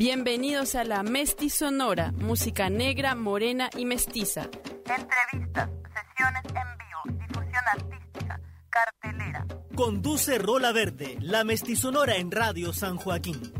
Bienvenidos a la Sonora, música negra, morena y mestiza. Entrevistas, sesiones en vivo, difusión artística, cartelera. Conduce Rola Verde, la Sonora en Radio San Joaquín.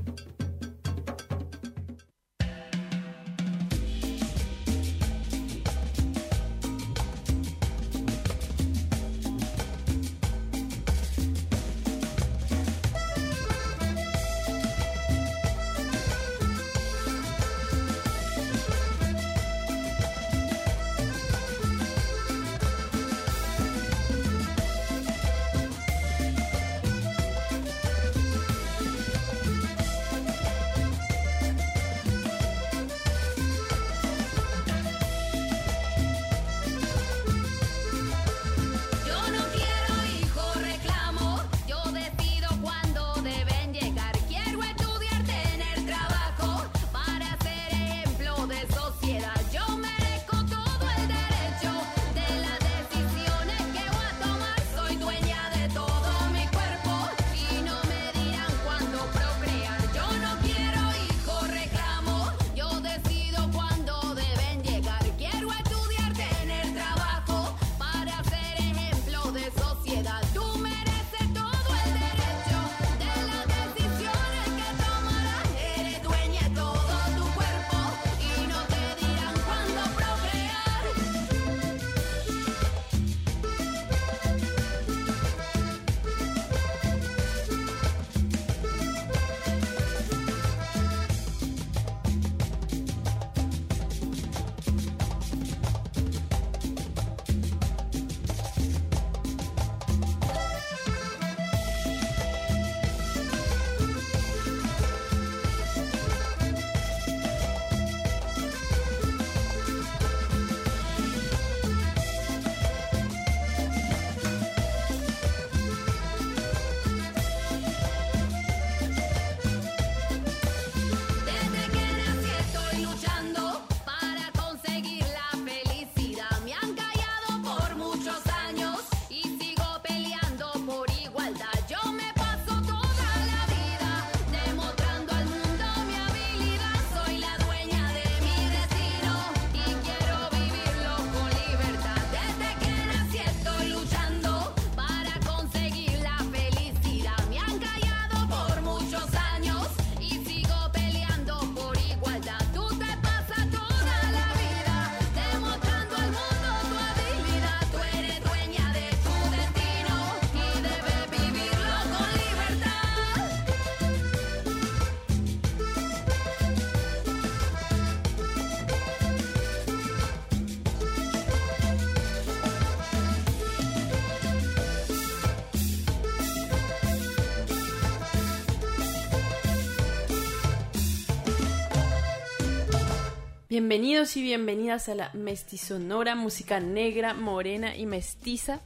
Bienvenidos y bienvenidas a la Mestizonora, música negra, morena y mestiza.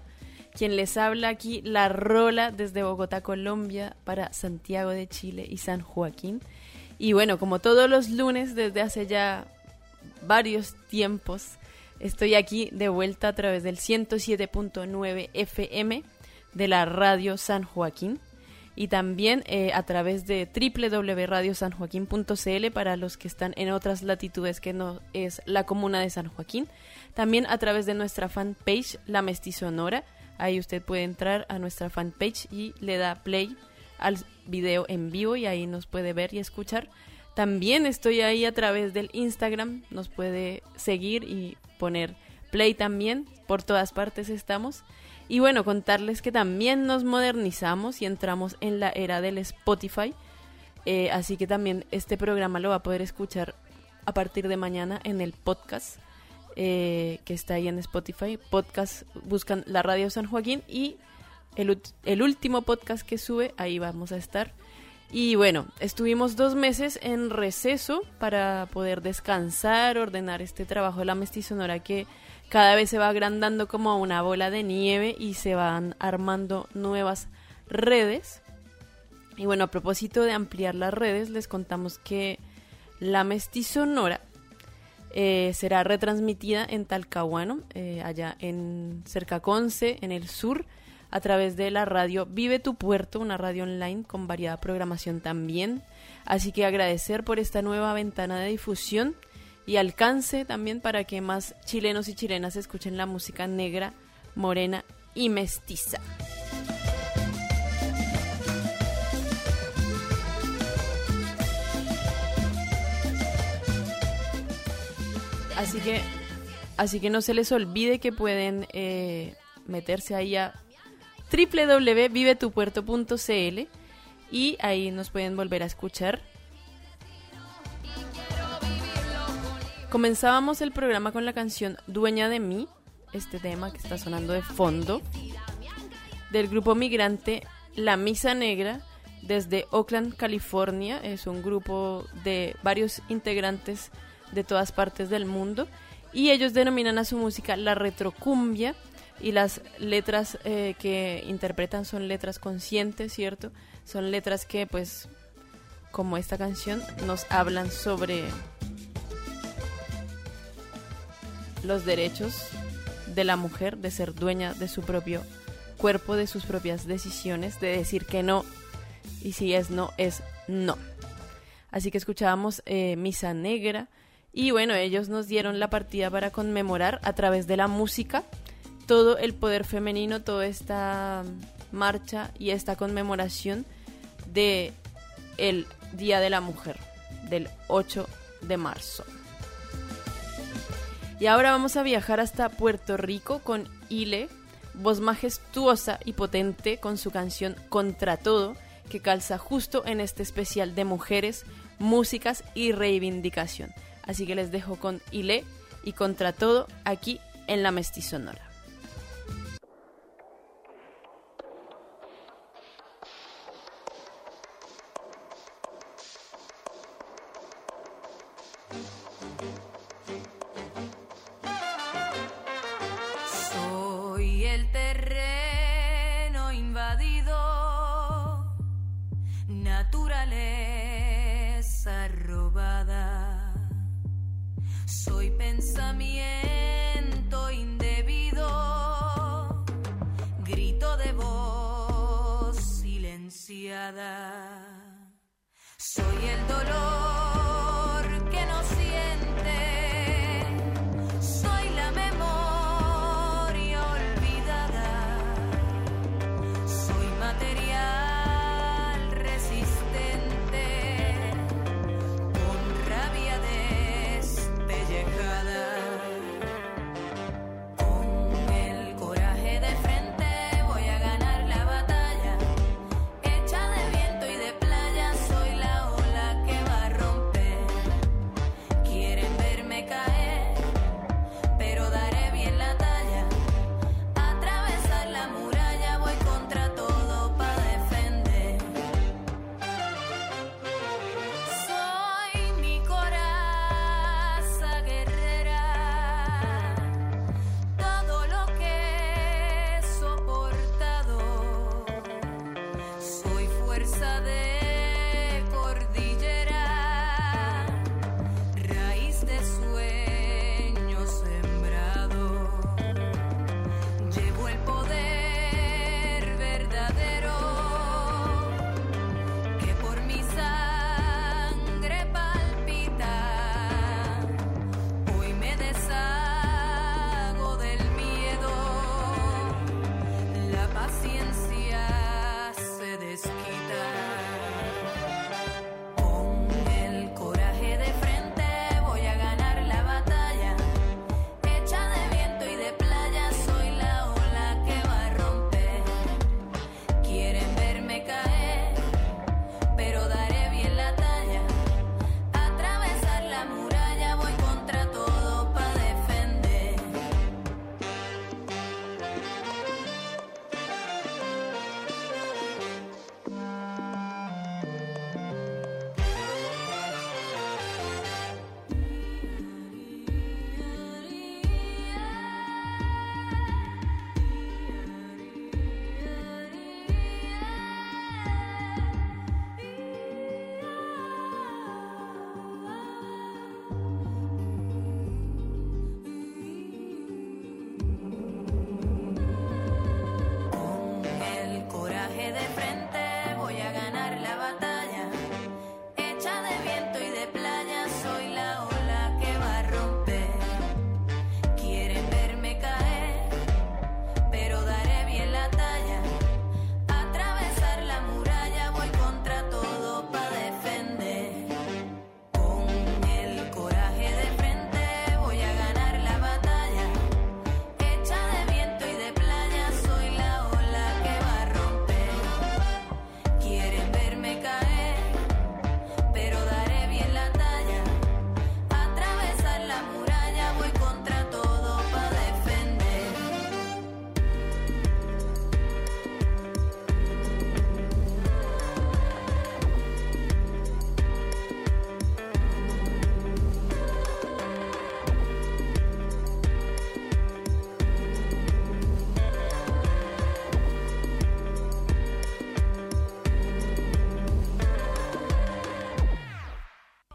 Quien les habla aquí, La Rola, desde Bogotá, Colombia, para Santiago de Chile y San Joaquín. Y bueno, como todos los lunes, desde hace ya varios tiempos, estoy aquí de vuelta a través del 107.9 FM de la radio San Joaquín y también eh, a través de www.radiosanjoaquín.cl para los que están en otras latitudes que no es la comuna de San Joaquín. También a través de nuestra fanpage La Mestizonora. Ahí usted puede entrar a nuestra fanpage y le da play al video en vivo y ahí nos puede ver y escuchar. También estoy ahí a través del Instagram, nos puede seguir y poner play también, por todas partes estamos. Y bueno, contarles que también nos modernizamos y entramos en la era del Spotify. Eh, así que también este programa lo va a poder escuchar a partir de mañana en el podcast eh, que está ahí en Spotify. Podcast buscan la radio San Joaquín y el, el último podcast que sube, ahí vamos a estar. Y bueno, estuvimos dos meses en receso para poder descansar, ordenar este trabajo de la mestizonora que cada vez se va agrandando como una bola de nieve y se van armando nuevas redes. Y bueno, a propósito de ampliar las redes, les contamos que la Mestizonora eh, será retransmitida en Talcahuano, eh, allá en cerca Conce, en el sur, a través de la radio Vive tu Puerto, una radio online con variada programación también. Así que agradecer por esta nueva ventana de difusión y alcance también para que más chilenos y chilenas escuchen la música negra, morena y mestiza. Así que, así que no se les olvide que pueden eh, meterse ahí a www.vivetupuerto.cl y ahí nos pueden volver a escuchar. Comenzábamos el programa con la canción Dueña de mí, este tema que está sonando de fondo, del grupo migrante La Misa Negra desde Oakland, California. Es un grupo de varios integrantes de todas partes del mundo y ellos denominan a su música la retrocumbia y las letras eh, que interpretan son letras conscientes, ¿cierto? Son letras que pues como esta canción nos hablan sobre los derechos de la mujer de ser dueña de su propio cuerpo, de sus propias decisiones, de decir que no y si es no, es no. Así que escuchábamos eh, Misa Negra y bueno, ellos nos dieron la partida para conmemorar a través de la música todo el poder femenino, toda esta marcha y esta conmemoración de el Día de la Mujer del 8 de marzo. Y ahora vamos a viajar hasta Puerto Rico con Ile, voz majestuosa y potente con su canción Contra Todo, que calza justo en este especial de mujeres, músicas y reivindicación. Así que les dejo con Ile y Contra Todo aquí en la Mestizonora. Soy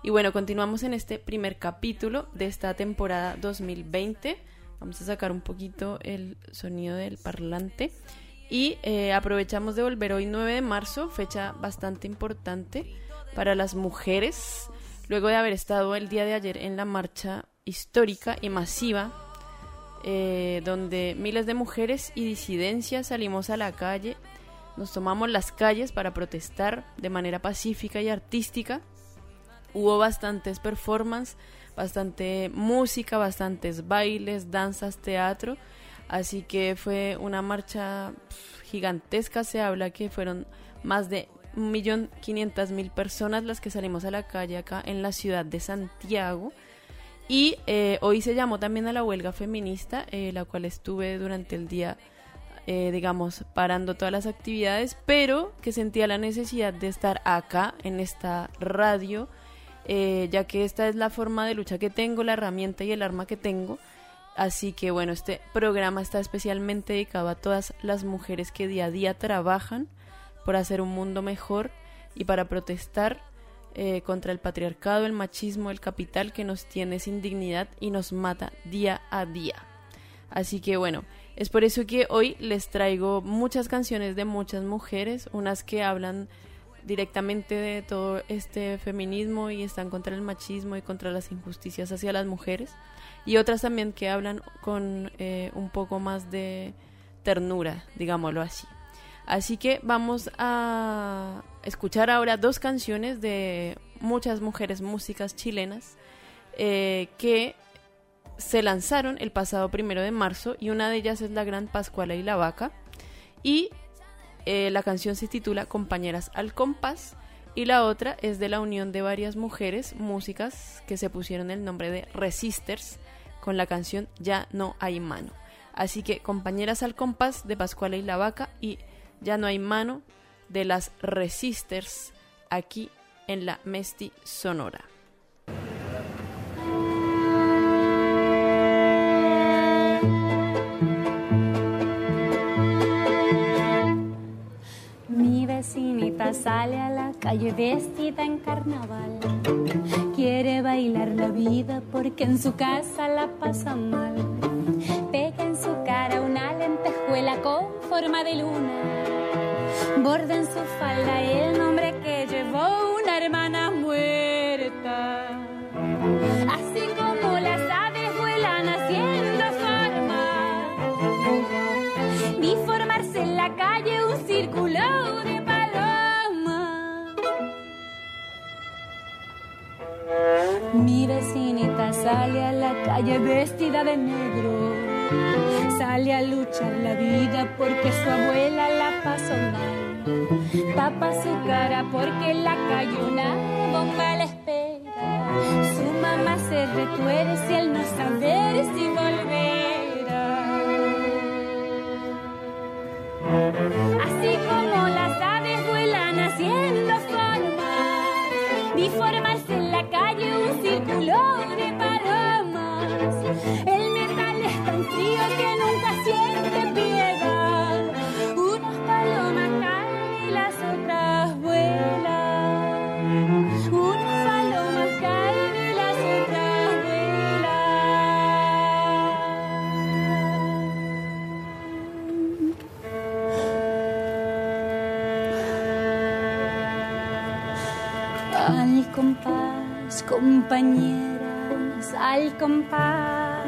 Y bueno, continuamos en este primer capítulo de esta temporada 2020. Vamos a sacar un poquito el sonido del parlante. Y eh, aprovechamos de volver hoy 9 de marzo, fecha bastante importante para las mujeres, luego de haber estado el día de ayer en la marcha histórica y masiva, eh, donde miles de mujeres y disidencias salimos a la calle, nos tomamos las calles para protestar de manera pacífica y artística. Hubo bastantes performances, bastante música, bastantes bailes, danzas, teatro Así que fue una marcha gigantesca, se habla que fueron más de 1.500.000 personas las que salimos a la calle acá en la ciudad de Santiago. Y eh, hoy se llamó también a la huelga feminista, eh, la cual estuve durante el día, eh, digamos, parando todas las actividades, pero que sentía la necesidad de estar acá en esta radio, ya que esta es la forma de lucha que tengo, la herramienta y el arma que tengo Así que bueno, este programa está especialmente dedicado a todas las mujeres que día a día trabajan por hacer un mundo mejor y para protestar eh, contra el patriarcado, el machismo, el capital que nos tiene sin dignidad y nos mata día a día. Así que bueno, es por eso que hoy les traigo muchas canciones de muchas mujeres, unas que hablan directamente de todo este feminismo y están contra el machismo y contra las injusticias hacia las mujeres y otras también que hablan con eh, un poco más de ternura, digámoslo así. Así que vamos a escuchar ahora dos canciones de muchas mujeres músicas chilenas eh, que se lanzaron el pasado primero de marzo y una de ellas es la Gran Pascuala y la Vaca y eh, la canción se titula Compañeras al Compás y la otra es de la unión de varias mujeres músicas que se pusieron el nombre de Resisters con la canción Ya no hay mano. Así que compañeras al compás de Pascuala y la Vaca y Ya no hay mano de las Resisters aquí en la Mesti Sonora. Vecinita sale a la calle vestida en carnaval quiere bailar la vida porque en su casa la pasa mal. Pega en su cara una lentejuela con forma de luna. Borda en su falda el nombre que llevó una hermana muerta. Así como las aves vuelan haciendo forma. Vi formarse en la calle un círculo Mi vecinita sale a la calle vestida de negro. Sale a luchar la vida porque su abuela la pasó mal. Tapa su cara porque la calle una bomba la espera. Su mamá se retuerce al no saber si volverá. Compañeras al compás.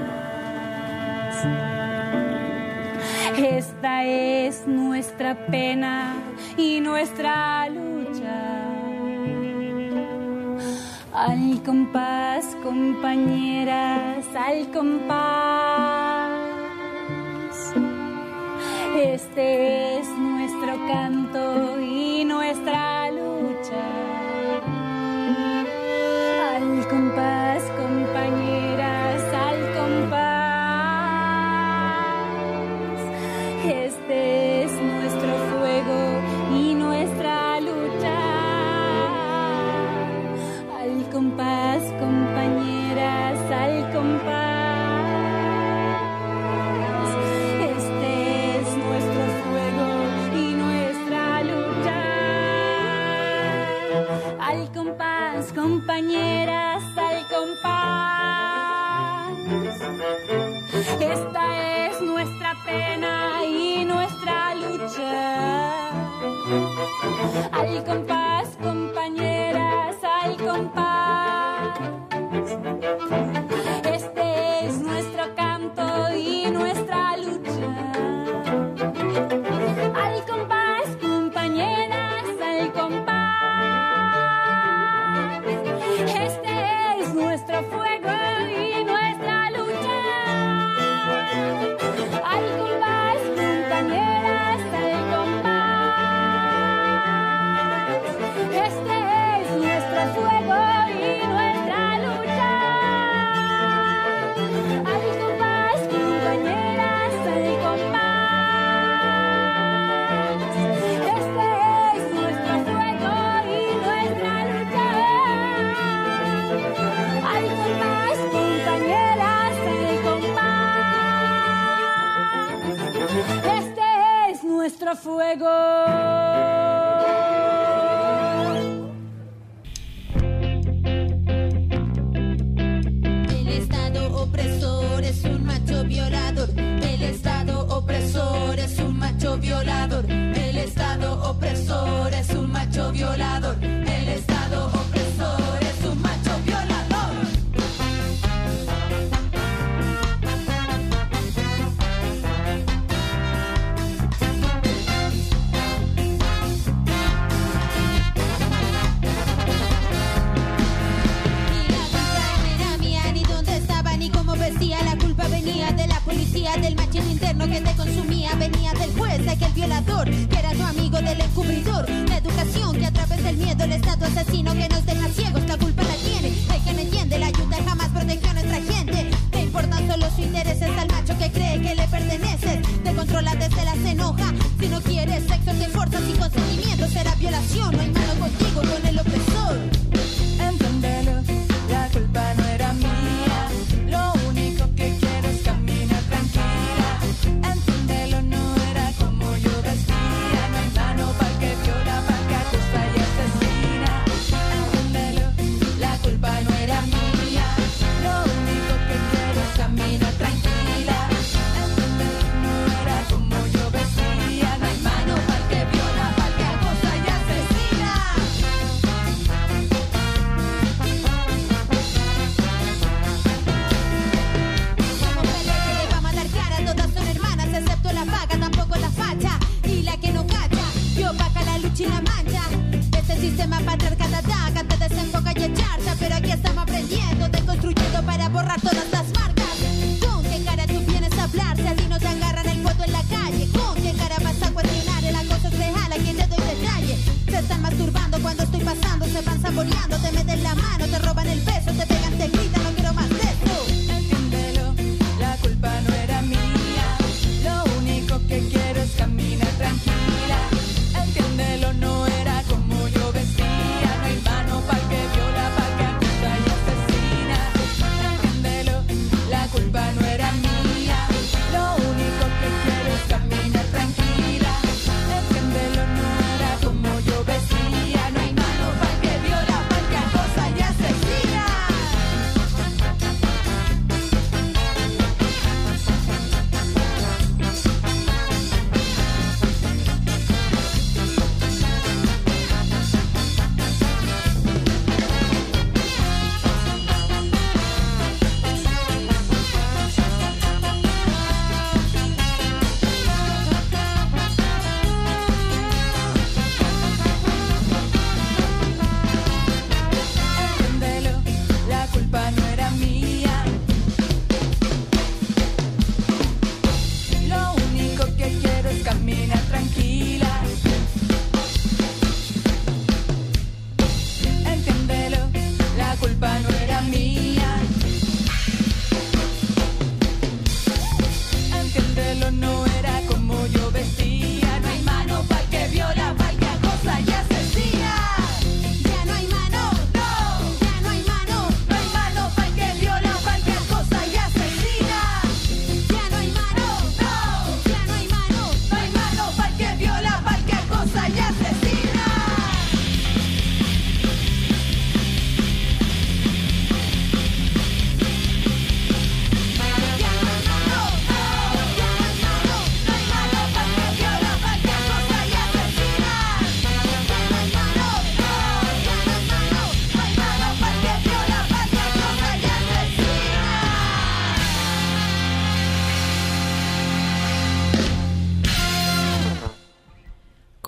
Esta es nuestra pena y nuestra lucha. Al compás, compañeras, al compás. Este es nuestro canto compañeras al compás. Esta es nuestra pena y nuestra lucha. Al compás, compás.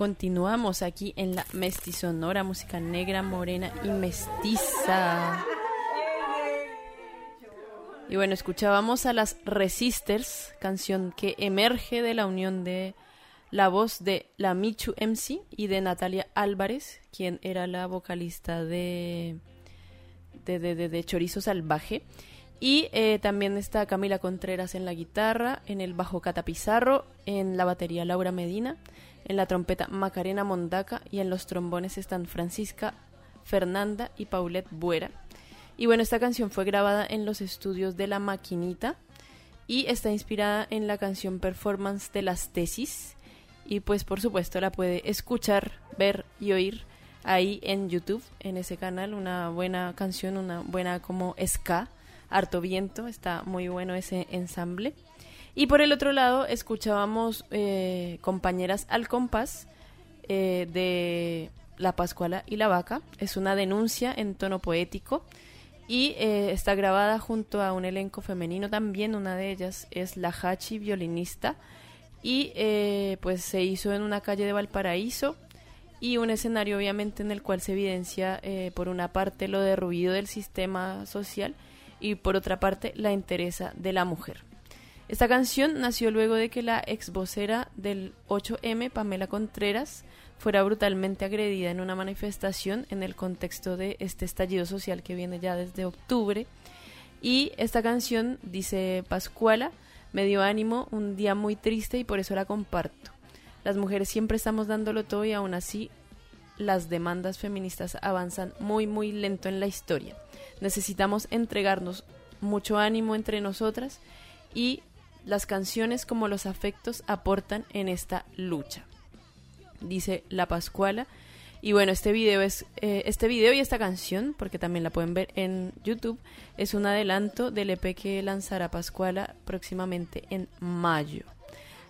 Continuamos aquí en la Mestizonora, música negra, morena y mestiza. Y bueno, escuchábamos a las Resisters, canción que emerge de la unión de la voz de la Michu MC y de Natalia Álvarez, quien era la vocalista de, de, de, de- Chorizo Salvaje. Y eh, también está Camila Contreras en la guitarra, en el bajo Cata Pizarro, en la batería Laura Medina, en la trompeta Macarena Mondaca y en los trombones están Francisca, Fernanda y Paulette Buera. Y bueno, esta canción fue grabada en los estudios de La Maquinita y está inspirada en la canción performance de las tesis. Y pues por supuesto la puede escuchar, ver y oír ahí en YouTube, en ese canal. Una buena canción, una buena como ska, harto viento, está muy bueno ese ensamble. Y por el otro lado escuchábamos eh, compañeras al compás eh, de La Pascuala y la Vaca. Es una denuncia en tono poético y eh, está grabada junto a un elenco femenino también. Una de ellas es la Hachi, violinista. Y eh, pues se hizo en una calle de Valparaíso y un escenario obviamente en el cual se evidencia por una parte lo derruido del sistema social y por otra parte la entereza de la mujer. Esta canción nació luego de que la ex vocera del 8M, Pamela Contreras, fuera brutalmente agredida en una manifestación en el contexto de este estallido social que viene ya desde octubre. Y esta canción, dice Pascuala, me dio ánimo un día muy triste y por eso la comparto. Las mujeres siempre estamos dándolo todo y aún así las demandas feministas avanzan muy muy lento en la historia. Necesitamos entregarnos mucho ánimo entre nosotras y las canciones como los afectos aportan en esta lucha. Dice La Pascuala. Y bueno, este video es eh, este video y esta canción, porque también la pueden ver en YouTube, es un adelanto del EP que lanzará Pascuala próximamente en mayo.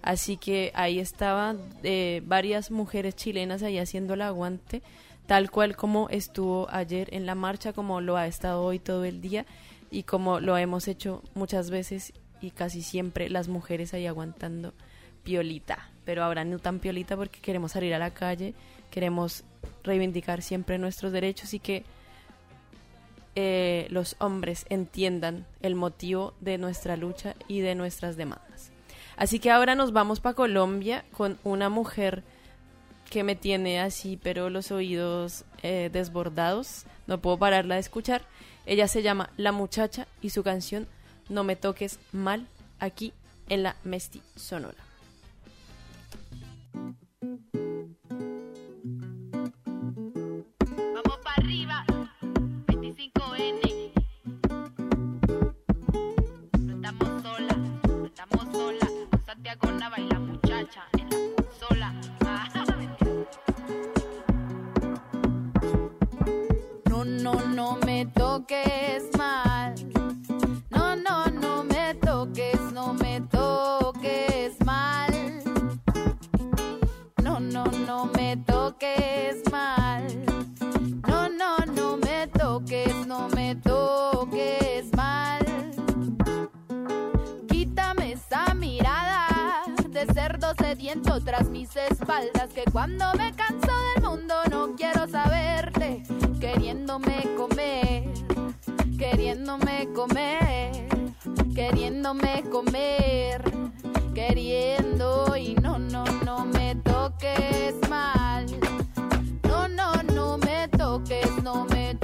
Así que ahí estaban eh, varias mujeres chilenas ahí haciendo el aguante, tal cual como estuvo ayer en la marcha, como lo ha estado hoy todo el día y como lo hemos hecho muchas veces y casi siempre las mujeres ahí aguantando piolita. Pero ahora no tan piolita porque queremos salir a la calle, queremos reivindicar siempre nuestros derechos y que eh, los hombres entiendan el motivo de nuestra lucha y de nuestras demandas. Así que ahora nos vamos para Colombia con una mujer que me tiene así, pero los oídos eh, desbordados. No puedo pararla de escuchar. Ella se llama La Muchacha y su canción No me toques mal aquí en la Mesti Sonora. Vamos para arriba, 25N. No estamos solas, no estamos solas. Santiago Nava y la muchacha en la consola. No, no, no me toques mal. Toques, no me toques mal. No, no, no me toques mal. No, no, no me toques, no me toques mal. Quítame esa mirada de cerdo sediento tras mis espaldas. Que cuando me canso del mundo no quiero saberte. Queriéndome comer, queriéndome comer, queriéndome comer, queriendo y no, no, no me toques mal. No, no, no me toques, no me toques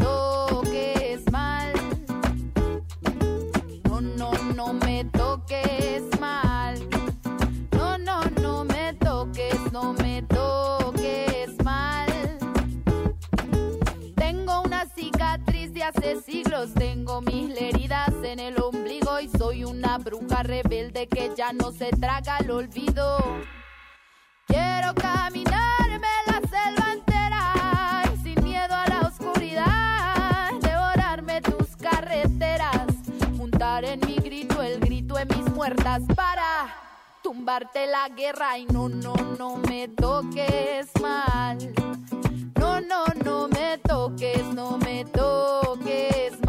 hace siglos, tengo mil heridas en el ombligo y soy una bruja rebelde que ya no se traga el olvido. Quiero caminarme la selva entera sin miedo a la oscuridad, devorarme tus carreteras, juntar en mi grito el grito de mis muertas para tumbarte la guerra y no, no, no me toques mal. No, no, no me toques, no me toques mal.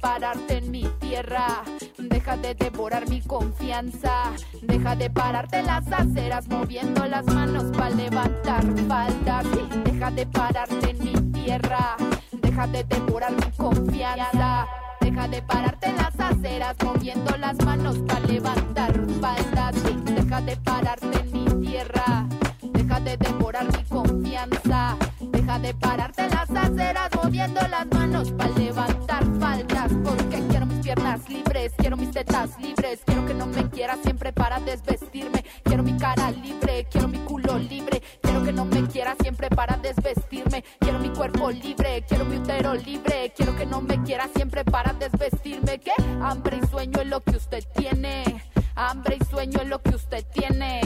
Pararte en mi tierra, deja de devorar mi confianza, deja de pararte en las aceras moviendo las manos para levantar faldas. Deja de pararte en mi tierra, deja de devorar mi confianza. Deja de pararte en las aceras moviendo las manos para levantar faldas. Deja de pararte en mi tierra, deja de devorar mi confianza. Deja de pararte en las aceras moviendo las manos para levantar libres, quiero mis tetas libres. Quiero que no me quiera siempre para desvestirme. Quiero mi cara libre, quiero mi culo libre. Quiero que no me quiera siempre para desvestirme. Quiero mi cuerpo libre, quiero mi útero libre. Quiero que no me quiera siempre para desvestirme. ¿Qué? Hambre y sueño es lo que usted tiene. Hambre y sueño es lo que usted tiene.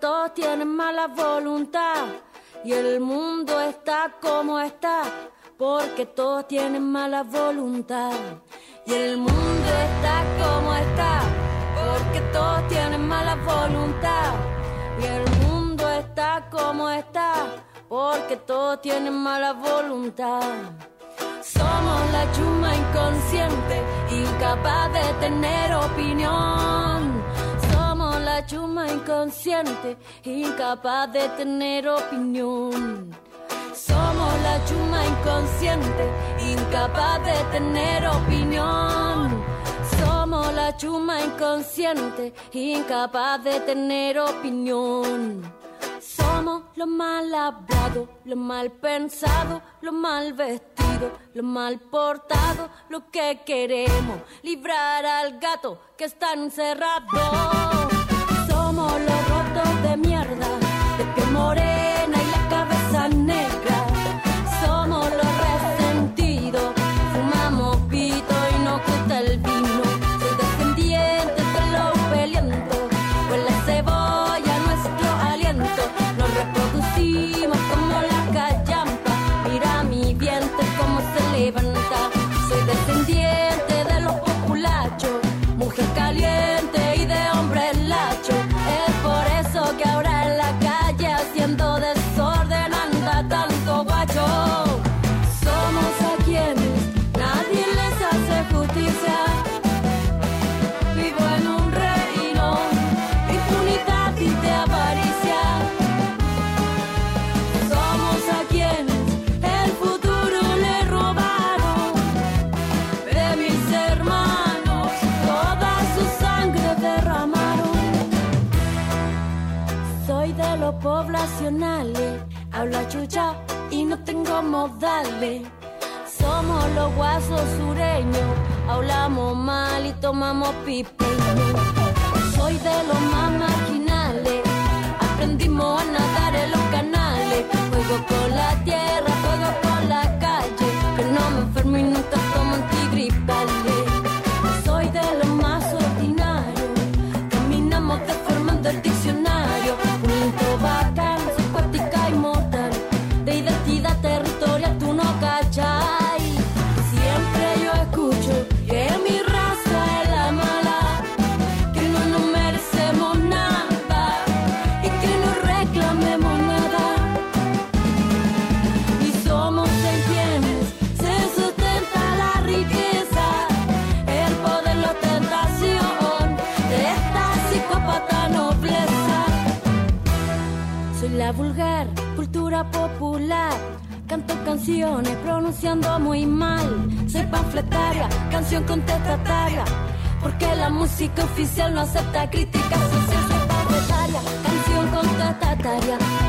Todos tienen mala voluntad. Y el mundo está como está, porque todos tienen mala voluntad. Y el mundo está como está, porque todos tienen mala voluntad. Y el mundo está como está, porque todos tienen mala voluntad. Somos la chuma inconsciente, incapaz de tener opinión. Chuma inconsciente, incapaz de tener opinión. Somos la chuma inconsciente, incapaz de tener opinión. Somos la chuma inconsciente, incapaz de tener opinión. Somos lo mal hablado, lo mal pensado, lo mal vestido, lo mal portado, lo que queremos, librar al gato que está encerrado. De mierda, de piel morena Somos los guasos sureños, hablamos mal y tomamos pipeño. Soy de los más marginales, aprendimos a nadar en los canales. Juego con la tierra, canciones pronunciando muy mal. Soy panfletaria, canción contestataria. Porque la música oficial no acepta críticas. Soy panfletaria, canción contestataria.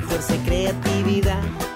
Fuerza y creatividad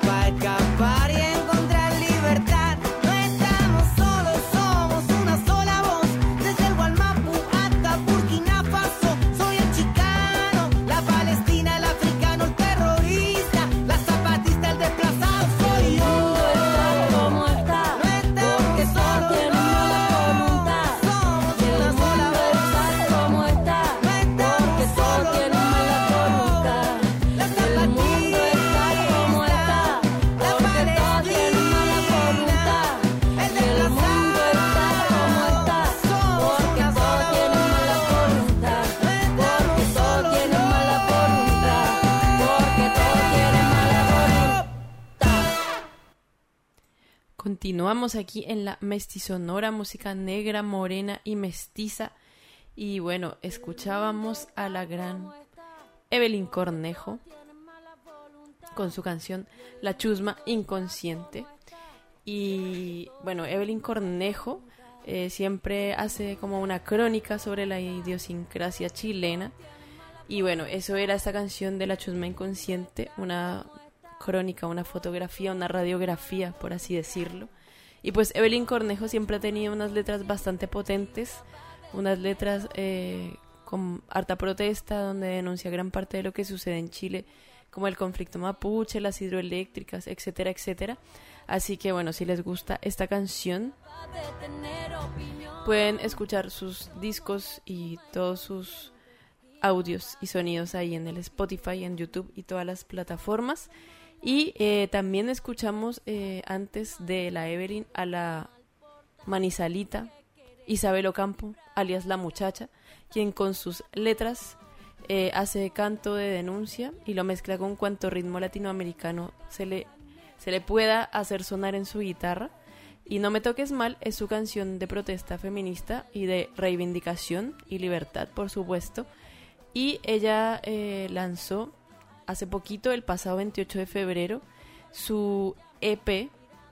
Aquí en la mestizonora, música negra, morena y mestiza. Y bueno, escuchábamos a la gran Evelyn Cornejo con su canción La Chusma Inconsciente. Y bueno, Evelyn Cornejo eh, siempre hace como una crónica sobre la idiosincrasia chilena. Y bueno, eso era esta canción de La Chusma Inconsciente, una crónica, una fotografía, una radiografía, por así decirlo. Y pues Evelyn Cornejo siempre ha tenido unas letras bastante potentes, unas letras eh, con harta protesta, donde denuncia gran parte de lo que sucede en Chile, como el conflicto mapuche, las hidroeléctricas, etcétera, etcétera. Así que bueno, si les gusta esta canción, pueden escuchar sus discos y todos sus audios y sonidos ahí en el Spotify, en YouTube y todas las plataformas. Y eh, también escuchamos eh, antes de la Evelyn a la Manizalita, Isabel Ocampo, alias La Muchacha, quien con sus letras eh, hace canto de denuncia y lo mezcla con cuanto ritmo latinoamericano se le, se le pueda hacer sonar en su guitarra. Y No me toques mal es su canción de protesta feminista y de reivindicación y libertad, por supuesto. Y ella lanzó hace poquito, el pasado 28 de febrero, su EP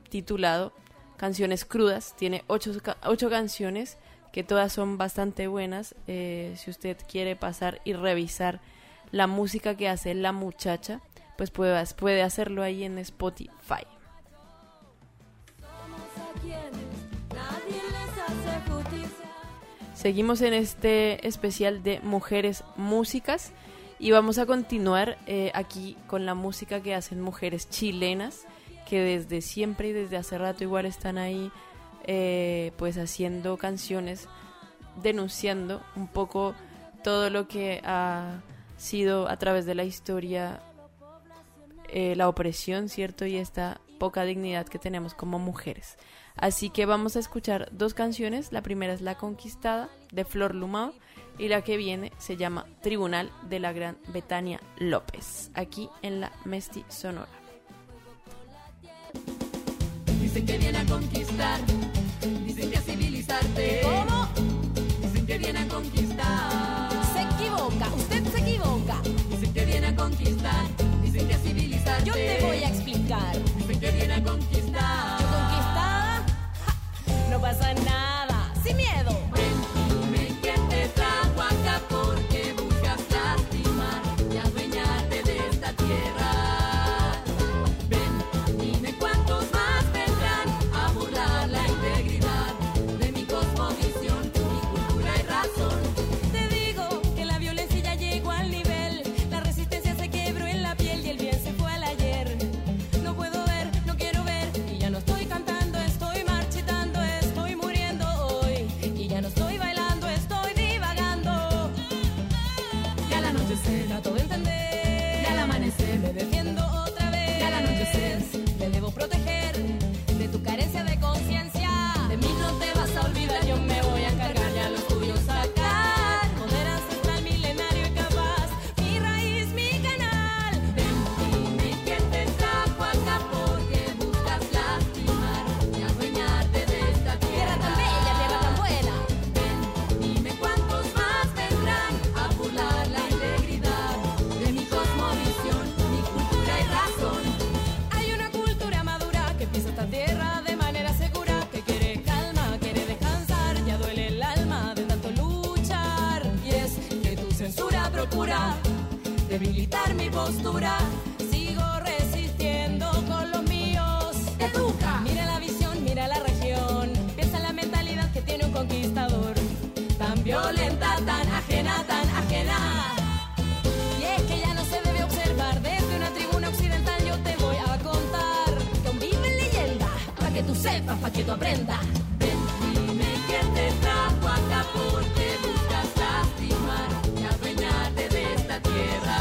titulado Canciones Crudas. Tiene ocho, ocho canciones que todas son bastante buenas. Eh, si usted quiere pasar y revisar la música que hace la muchacha, pues puede, puede hacerlo ahí en Spotify. Seguimos en este especial de mujeres músicas y vamos a continuar eh, aquí con la música que hacen mujeres chilenas que desde siempre y desde hace rato igual están ahí eh, pues haciendo canciones denunciando un poco todo lo que ha sido a través de la historia eh, la opresión, ¿cierto? Y esta poca dignidad que tenemos como mujeres. Así que vamos a escuchar dos canciones. La primera es La Conquistada de Flor Lumao y la que viene se llama Tribunal de la Gran Betania López, aquí en la Mesti Sonora. Dicen que viene a conquistar, dicen que a civilizarte. ¿Cómo? Dicen que viene a conquistar. Se equivoca, usted se equivoca. Dicen que viene a conquistar, para que tú aprendas. Ven, dime que te trajo acá porque buscas lastimar y adueñarte de esta tierra.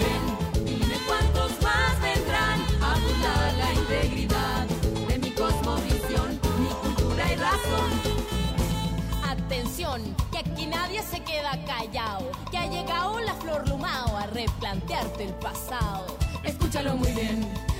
Ven, dime cuántos más vendrán a burlar la integridad de mi cosmovisión, mi cultura y razón. Atención, que aquí nadie se queda callado, que ha llegado la flor lumao a replantearte el pasado. Escúchalo muy bien.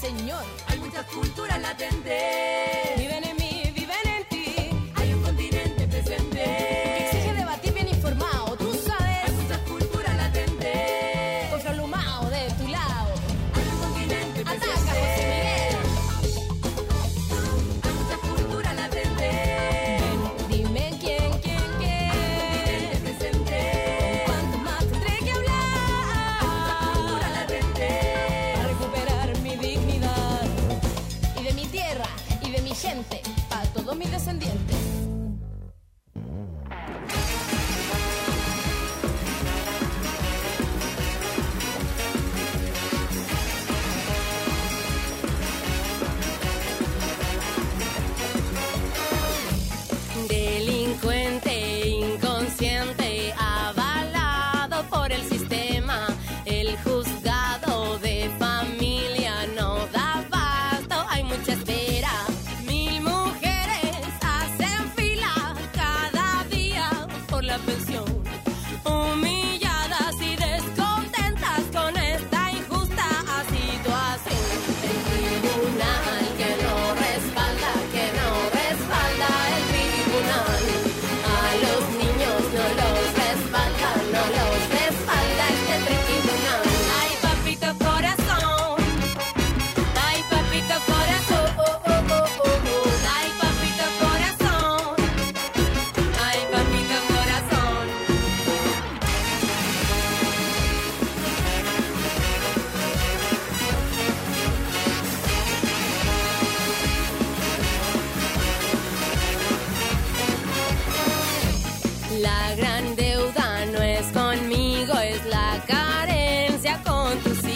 señor. Hay mucha cultura latente. acontecer.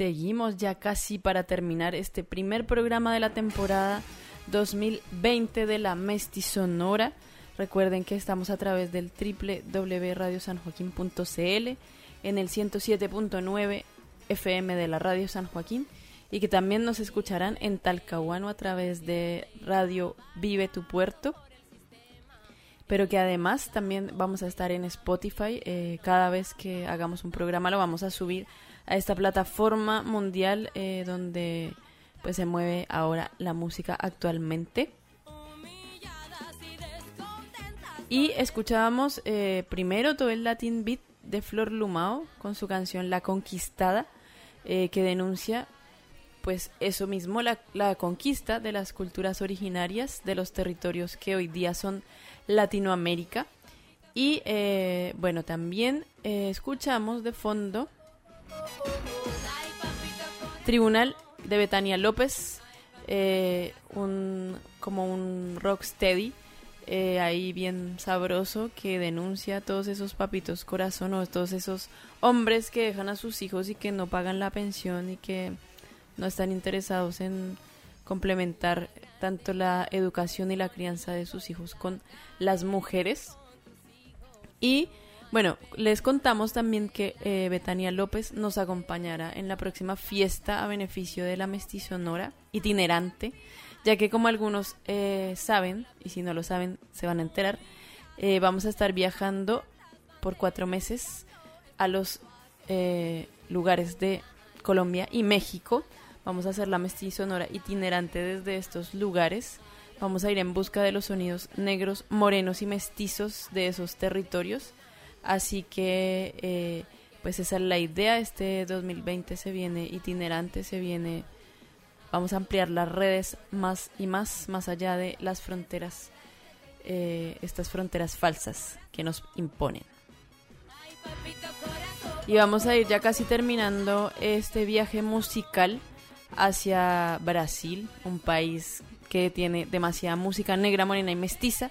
Seguimos ya casi para terminar este primer programa de la temporada 2020 de la Mestizonora. Recuerden que estamos a través del www.radiosanjoaquín.cl en el 107.9 FM de la Radio San Joaquín y que también nos escucharán en Talcahuano a través de Radio Vive tu Puerto pero que además también vamos a estar en Spotify. eh, cada vez que hagamos un programa lo vamos a subir a esta plataforma mundial eh, donde pues se mueve ahora la música actualmente. Y escuchábamos eh, primero todo el Latin Beat de Flor Lumao con su canción La Conquistada, eh, que denuncia pues eso mismo, la, la conquista de las culturas originarias de los territorios que hoy día son Latinoamérica. Y bueno, también escuchamos de fondo Tribunal de Betania López, eh, un, como un rocksteady eh, ahí bien sabroso que denuncia a todos esos papitos corazón o todos esos hombres que dejan a sus hijos y que no pagan la pensión y que no están interesados en complementar tanto la educación y la crianza de sus hijos con las mujeres. Y bueno, les contamos también que eh, Betania López nos acompañará en la próxima fiesta a beneficio de la mestizonora itinerante, ya que como algunos eh, saben, y si no lo saben se van a enterar, eh, vamos a estar viajando por cuatro meses a los eh, lugares de Colombia y México. Vamos a hacer la mestizonora itinerante desde estos lugares. Vamos a ir en busca de los sonidos negros, morenos y mestizos de esos territorios. Así que, eh, pues esa es la idea. Este 2020 se viene itinerante, se viene. Vamos a ampliar las redes más y más, más allá de las fronteras, eh, estas fronteras falsas que nos imponen. Y vamos a ir ya casi terminando este viaje musical hacia Brasil, un país que tiene demasiada música negra, morena y mestiza.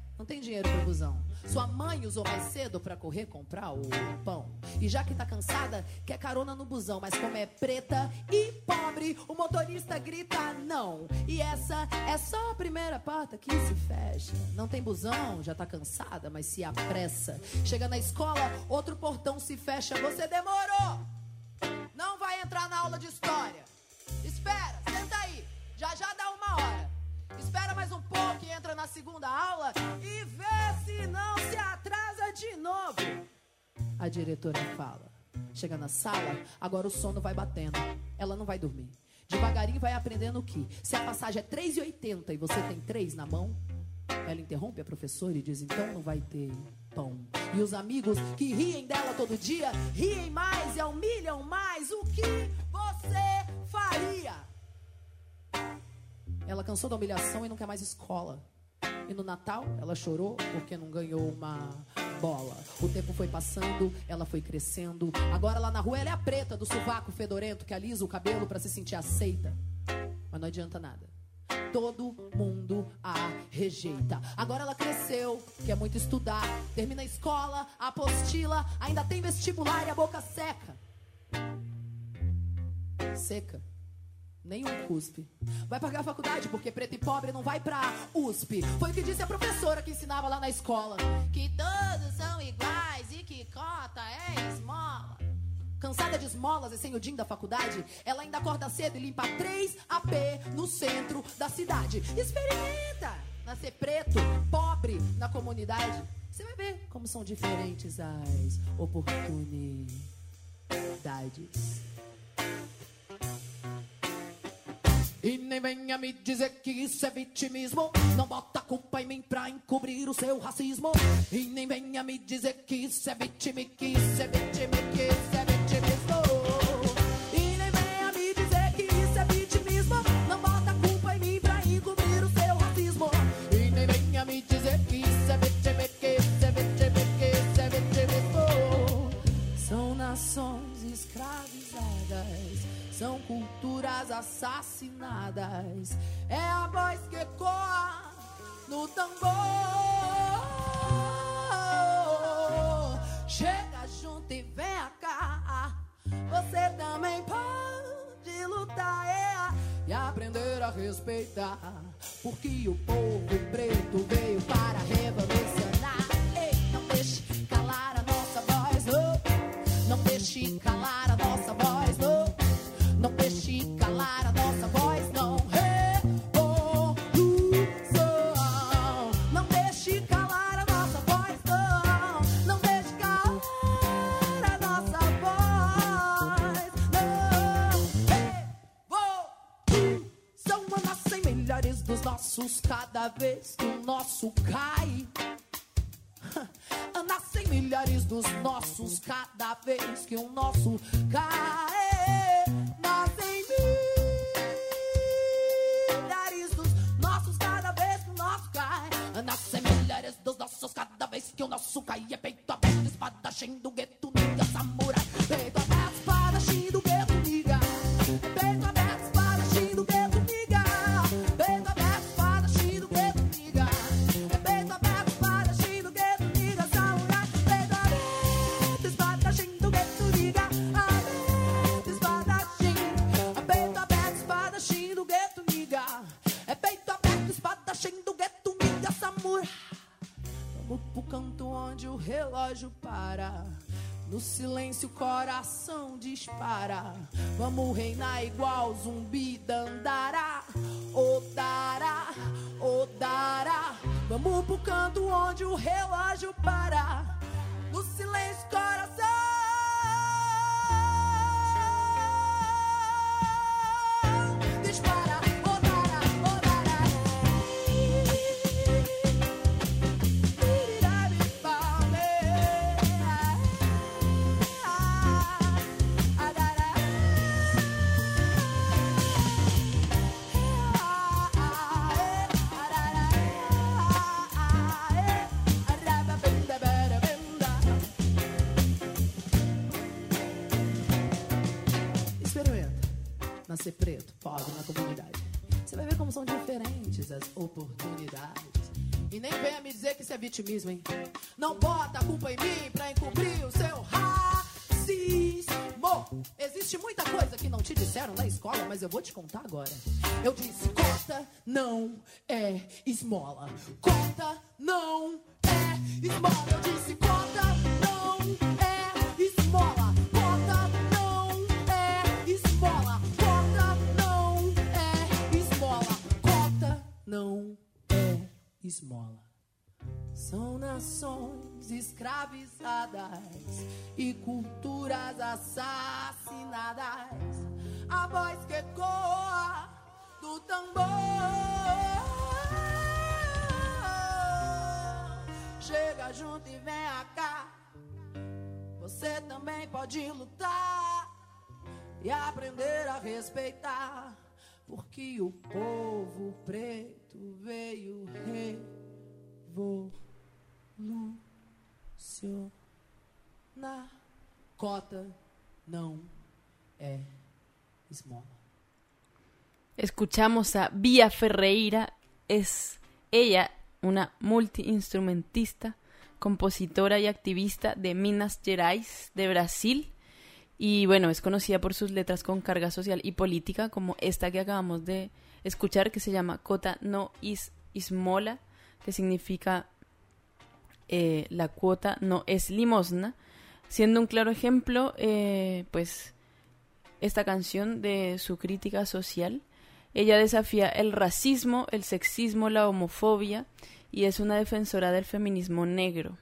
Não tem dinheiro pro busão. Sua mãe usou mais cedo pra correr comprar o pão. E já que tá cansada, quer carona no busão. Mas como é preta e pobre, o motorista grita não. E essa é só a primeira porta que se fecha. Não tem busão, já tá cansada, mas se apressa. Chega na escola, outro portão se fecha. Você demorou! Não vai entrar na aula de história. Espera, senta aí. Já já dá uma hora. Espera mais um pouco e entra na segunda aula e vê se não se atrasa de novo. A diretora fala. Chega na sala, agora o sono vai batendo. Ela não vai dormir. Devagarinho vai aprendendo que se a passagem é 3,80 e você tem 3 na mão, ela interrompe a professora e diz: então não vai ter pão. E os amigos que riem dela todo dia, riem mais e humilham mais. O que você faria? Ela cansou da humilhação e não quer mais escola. E no Natal ela chorou porque não ganhou uma bola. O tempo foi passando, ela foi crescendo. Agora lá na rua ela é a preta do sovaco fedorento que alisa o cabelo pra se sentir aceita. Mas não adianta nada. Todo mundo a rejeita. Agora ela cresceu, quer muito estudar. Termina a escola, a apostila, ainda tem vestibular e a boca seca. Seca. Nenhum cuspe. Vai pagar a faculdade porque preto e pobre não vai pra USP. Foi o que disse a professora que ensinava lá na escola. Que todos são iguais e que cota é esmola. Cansada de esmolas e sem o din da faculdade, ela ainda acorda cedo e limpa 3 AP no centro da cidade. Experimenta nascer preto, pobre na comunidade. Você vai ver como são diferentes as oportunidades. E nem venha me dizer que isso é vitimismo. Não bota a culpa em mim pra encobrir o seu racismo. E nem venha me dizer que isso é vitimi, que isso é vitimi, que isso é culturas assassinadas. É a voz que ecoa no tambor. Chega junto e vem cá. Você também pode lutar é, e aprender a respeitar. Porque o povo preto veio para revolucionar. Ei, não deixe calar a nossa voz, oh. Não deixe calar nossos cada vez que o nosso cai. Nascem milhares dos nossos cada vez que o nosso cai. Nascem milhares dos nossos cada vez que o nosso cai. Nascem milhares dos nossos cada vez que o nosso cai. É peito aberto, espadachim do gueto, niga, samurai. Peito Reinar igual zumbi dandará. Odará, odará. Vamos pro canto onde o relógio para. No silêncio coração isso é vitimismo, hein? Não bota a culpa em mim pra encobrir o seu racismo. Existe muita coisa que não te disseram na escola, mas eu vou te contar agora. Eu disse: cota não é esmola. Cota não é esmola. Eu disse: cota não é esmola. Cota não é esmola. Cota não é esmola. Cota não é esmola. São nações escravizadas e culturas assassinadas. A voz que ecoa do tambor chega junto e vem cá. Você também pode lutar e aprender a respeitar. Porque o povo preto veio Cota esmola. Escuchamos a Vía Ferreira, es ella una multiinstrumentista, compositora y activista de Minas Gerais, de Brasil. Y bueno, es conocida por sus letras con carga social y política, como esta que acabamos de escuchar, que se llama Cota no is ismola, que significa eh, la cuota no es limosna, siendo un claro ejemplo, eh, pues, esta canción de su crítica social. Ella desafía el racismo, el sexismo, la homofobia y es una defensora del feminismo negro.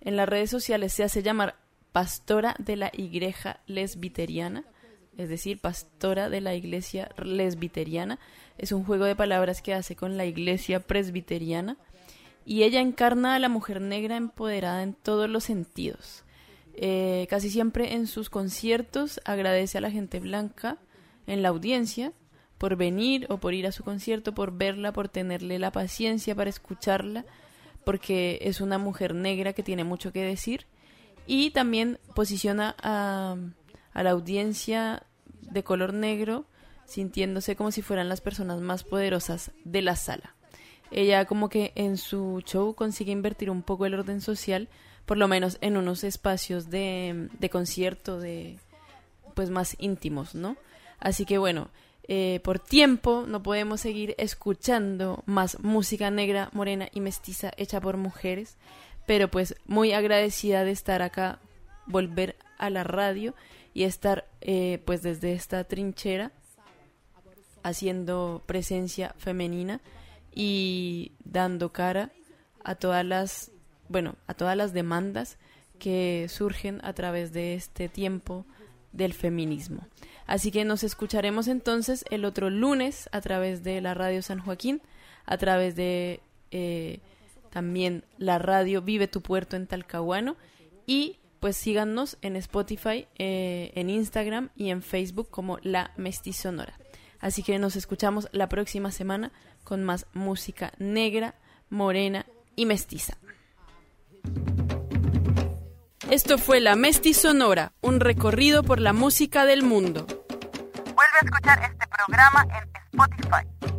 En las redes sociales se hace llamar pastora de la iglesia lesbiteriana, es decir, pastora de la iglesia lesbiteriana. Es un juego de palabras que hace con la iglesia presbiteriana y ella encarna a la mujer negra empoderada en todos los sentidos. Eh, casi siempre en sus conciertos agradece a la gente blanca en la audiencia por venir o por ir a su concierto, por verla, por tenerle la paciencia para escucharla, porque es una mujer negra que tiene mucho que decir y también posiciona a, a la audiencia de color negro sintiéndose como si fueran las personas más poderosas de la sala. Ella como que en su show consigue invertir un poco el orden social, por lo menos en unos espacios de, de concierto de pues más íntimos, ¿no? Así que bueno, eh, por tiempo no podemos seguir escuchando más música negra, morena y mestiza hecha por mujeres, pero pues muy agradecida de estar acá, volver a la radio y estar eh, pues desde esta trinchera haciendo presencia femenina y dando cara a todas las bueno a todas las demandas que surgen a través de este tiempo del feminismo. Así que nos escucharemos entonces el otro lunes a través de la radio San Joaquín, a través de eh, también la radio Vive tu Puerto en Talcahuano y pues síganos en Spotify, eh, en Instagram y en Facebook como La Mestizonora. Así que nos escuchamos la próxima semana con más música negra, morena y mestiza. Esto fue La Mestizonora, un recorrido por la música del mundo. Vuelve a escuchar este programa en